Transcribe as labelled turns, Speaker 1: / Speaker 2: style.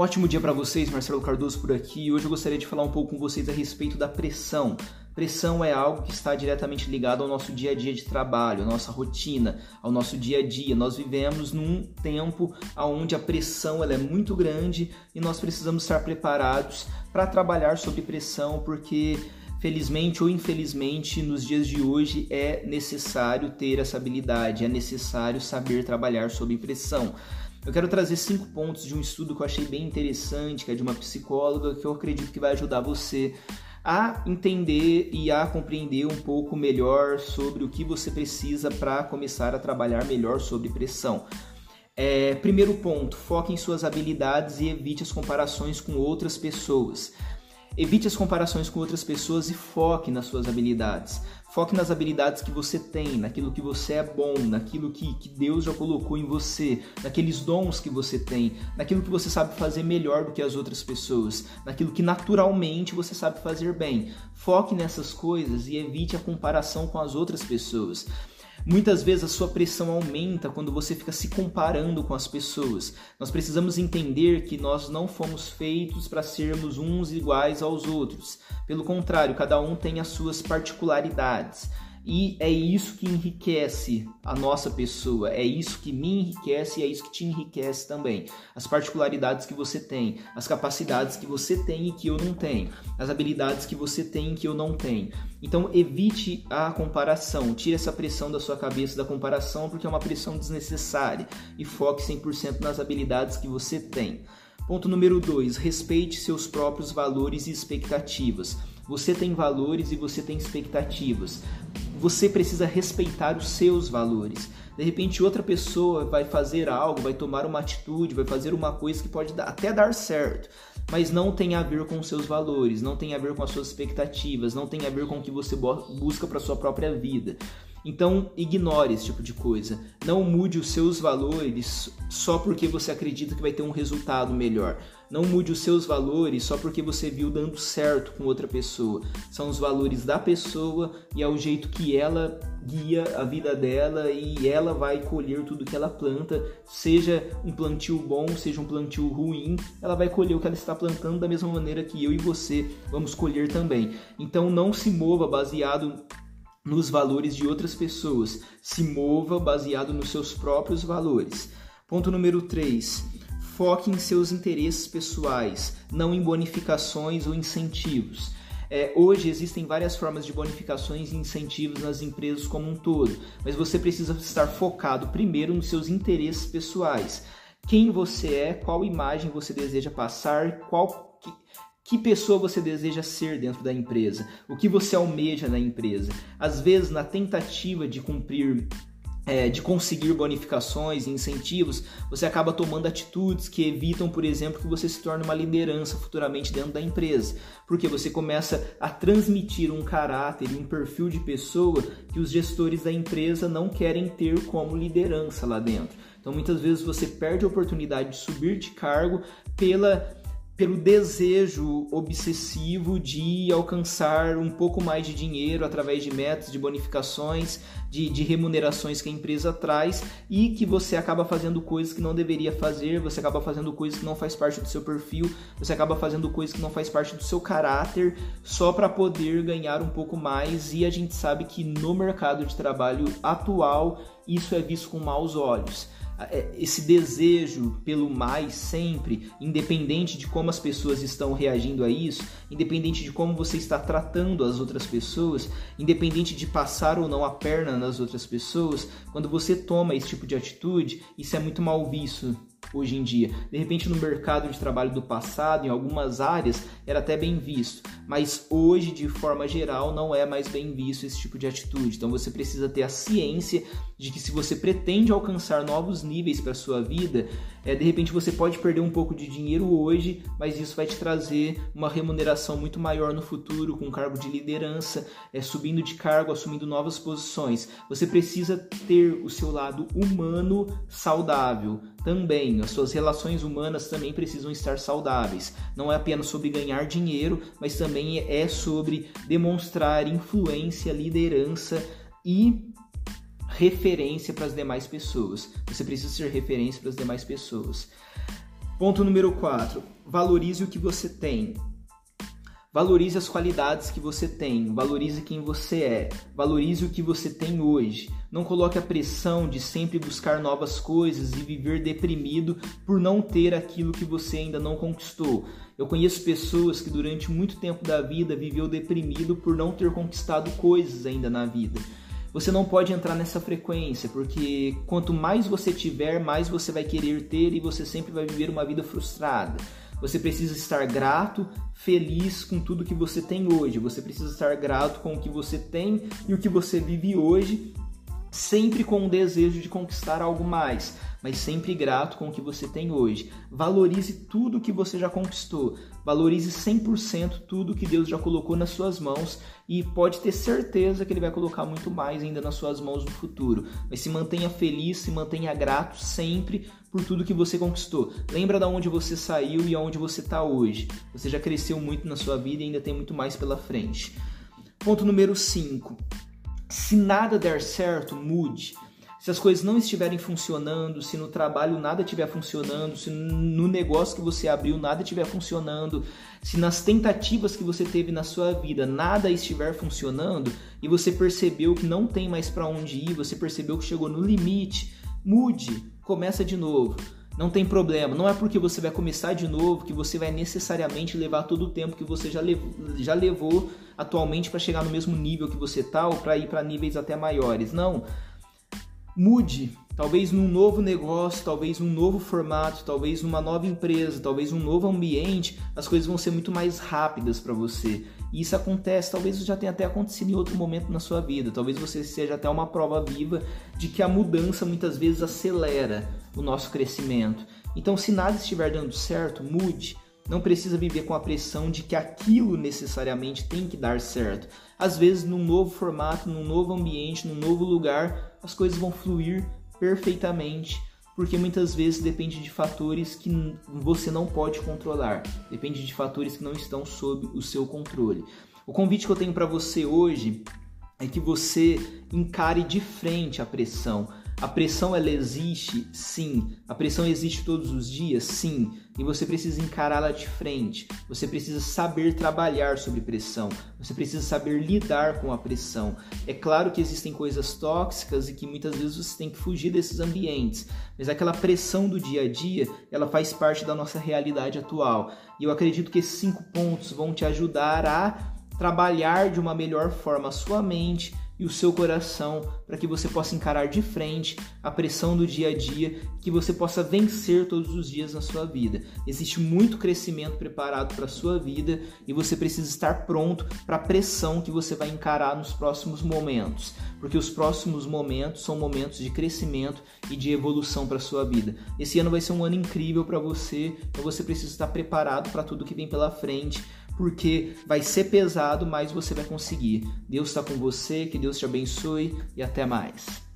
Speaker 1: Um ótimo dia para vocês, Marcelo Cardoso por aqui. Hoje eu gostaria de falar um pouco com vocês a respeito da pressão. Pressão é algo que está diretamente ligado ao nosso dia a dia de trabalho, à nossa rotina, ao nosso dia a dia. Nós vivemos num tempo onde a pressão ela é muito grande e nós precisamos estar preparados para trabalhar sob pressão, porque felizmente ou infelizmente, nos dias de hoje é necessário ter essa habilidade, é necessário saber trabalhar sob pressão. Eu quero trazer cinco pontos de um estudo que eu achei bem interessante, que é de uma psicóloga, que eu acredito que vai ajudar você a entender e a compreender um pouco melhor sobre o que você precisa para começar a trabalhar melhor sobre pressão. É, primeiro ponto, foque em suas habilidades e evite as comparações com outras pessoas. Evite as comparações com outras pessoas e foque nas suas habilidades. Foque nas habilidades que você tem, naquilo que você é bom, naquilo que, que Deus já colocou em você, naqueles dons que você tem, naquilo que você sabe fazer melhor do que as outras pessoas, naquilo que naturalmente você sabe fazer bem. Foque nessas coisas e evite a comparação com as outras pessoas. Muitas vezes a sua pressão aumenta quando você fica se comparando com as pessoas. Nós precisamos entender que nós não fomos feitos para sermos uns iguais aos outros. Pelo contrário, cada um tem as suas particularidades. E é isso que enriquece a nossa pessoa, é isso que me enriquece e é isso que te enriquece também. As particularidades que você tem, as capacidades que você tem e que eu não tenho, as habilidades que você tem e que eu não tenho. Então evite a comparação, tire essa pressão da sua cabeça da comparação porque é uma pressão desnecessária e foque 100% nas habilidades que você tem. Ponto número 2: respeite seus próprios valores e expectativas. Você tem valores e você tem expectativas você precisa respeitar os seus valores. De repente, outra pessoa vai fazer algo, vai tomar uma atitude, vai fazer uma coisa que pode até dar certo, mas não tem a ver com os seus valores, não tem a ver com as suas expectativas, não tem a ver com o que você busca para sua própria vida. Então, ignore esse tipo de coisa. Não mude os seus valores só porque você acredita que vai ter um resultado melhor. Não mude os seus valores só porque você viu dando certo com outra pessoa. São os valores da pessoa e é o jeito que ela guia a vida dela e ela vai colher tudo que ela planta, seja um plantio bom, seja um plantio ruim, ela vai colher o que ela está plantando da mesma maneira que eu e você vamos colher também. Então não se mova baseado nos valores de outras pessoas. Se mova baseado nos seus próprios valores. Ponto número 3. Foque em seus interesses pessoais, não em bonificações ou incentivos. É, hoje existem várias formas de bonificações e incentivos nas empresas como um todo, mas você precisa estar focado primeiro nos seus interesses pessoais. Quem você é, qual imagem você deseja passar, qual que pessoa você deseja ser dentro da empresa? O que você almeja na empresa? Às vezes, na tentativa de cumprir é, de conseguir bonificações e incentivos, você acaba tomando atitudes que evitam, por exemplo, que você se torne uma liderança futuramente dentro da empresa, porque você começa a transmitir um caráter um perfil de pessoa que os gestores da empresa não querem ter como liderança lá dentro. Então, muitas vezes você perde a oportunidade de subir de cargo pela pelo desejo obsessivo de alcançar um pouco mais de dinheiro através de metas, de bonificações, de, de, remunerações que a empresa traz e que você acaba fazendo coisas que não deveria fazer, você acaba fazendo coisas que não faz parte do seu perfil, você acaba fazendo coisas que não faz parte do seu caráter só para poder ganhar um pouco mais e a gente sabe que no mercado de trabalho atual isso é visto com maus olhos. É, esse desejo pelo mais sempre, independente de como as pessoas estão reagindo a isso, independente de como você está tratando as outras pessoas, independente de passar ou não a perna nas outras pessoas, quando você toma esse tipo de atitude, isso é muito mal visto hoje em dia. De repente, no mercado de trabalho do passado, em algumas áreas, era até bem visto, mas hoje, de forma geral, não é mais bem visto esse tipo de atitude. Então, você precisa ter a ciência de que se você pretende alcançar novos níveis para sua vida, é, de repente você pode perder um pouco de dinheiro hoje, mas isso vai te trazer uma remuneração muito maior no futuro, com cargo de liderança, é, subindo de cargo, assumindo novas posições. Você precisa ter o seu lado humano saudável também. As suas relações humanas também precisam estar saudáveis. Não é apenas sobre ganhar dinheiro, mas também é sobre demonstrar influência, liderança e referência para as demais pessoas. Você precisa ser referência para as demais pessoas. Ponto número 4. Valorize o que você tem. Valorize as qualidades que você tem, valorize quem você é, valorize o que você tem hoje. Não coloque a pressão de sempre buscar novas coisas e viver deprimido por não ter aquilo que você ainda não conquistou. Eu conheço pessoas que durante muito tempo da vida viveu deprimido por não ter conquistado coisas ainda na vida. Você não pode entrar nessa frequência, porque quanto mais você tiver, mais você vai querer ter e você sempre vai viver uma vida frustrada. Você precisa estar grato, feliz com tudo que você tem hoje. Você precisa estar grato com o que você tem e o que você vive hoje, sempre com o desejo de conquistar algo mais mas sempre grato com o que você tem hoje. Valorize tudo que você já conquistou. Valorize 100% tudo que Deus já colocou nas suas mãos e pode ter certeza que Ele vai colocar muito mais ainda nas suas mãos no futuro. Mas se mantenha feliz, se mantenha grato sempre por tudo que você conquistou. Lembra de onde você saiu e aonde você está hoje. Você já cresceu muito na sua vida e ainda tem muito mais pela frente. Ponto número 5. Se nada der certo, mude. Se as coisas não estiverem funcionando, se no trabalho nada estiver funcionando, se no negócio que você abriu nada estiver funcionando, se nas tentativas que você teve na sua vida nada estiver funcionando e você percebeu que não tem mais para onde ir, você percebeu que chegou no limite, mude, começa de novo. Não tem problema, não é porque você vai começar de novo que você vai necessariamente levar todo o tempo que você já levou, já levou atualmente para chegar no mesmo nível que você está ou para ir para níveis até maiores. Não, mude, talvez num novo negócio, talvez num novo formato, talvez numa nova empresa, talvez num novo ambiente, as coisas vão ser muito mais rápidas para você. E isso acontece, talvez já tenha até acontecido em outro momento na sua vida, talvez você seja até uma prova viva de que a mudança muitas vezes acelera o nosso crescimento. Então, se nada estiver dando certo, mude. Não precisa viver com a pressão de que aquilo necessariamente tem que dar certo. Às vezes, num novo formato, num novo ambiente, num novo lugar, as coisas vão fluir perfeitamente, porque muitas vezes depende de fatores que você não pode controlar, depende de fatores que não estão sob o seu controle. O convite que eu tenho para você hoje é que você encare de frente a pressão. A pressão ela existe? Sim. A pressão existe todos os dias? Sim. E você precisa encará-la de frente. Você precisa saber trabalhar sobre pressão. Você precisa saber lidar com a pressão. É claro que existem coisas tóxicas e que muitas vezes você tem que fugir desses ambientes, mas aquela pressão do dia a dia, ela faz parte da nossa realidade atual. E eu acredito que esses cinco pontos vão te ajudar a trabalhar de uma melhor forma a sua mente, e o seu coração para que você possa encarar de frente a pressão do dia a dia, que você possa vencer todos os dias na sua vida. Existe muito crescimento preparado para a sua vida e você precisa estar pronto para a pressão que você vai encarar nos próximos momentos, porque os próximos momentos são momentos de crescimento e de evolução para a sua vida. Esse ano vai ser um ano incrível para você, então você precisa estar preparado para tudo que vem pela frente porque vai ser pesado, mas você vai conseguir. Deus está com você, que Deus te abençoe e até mais.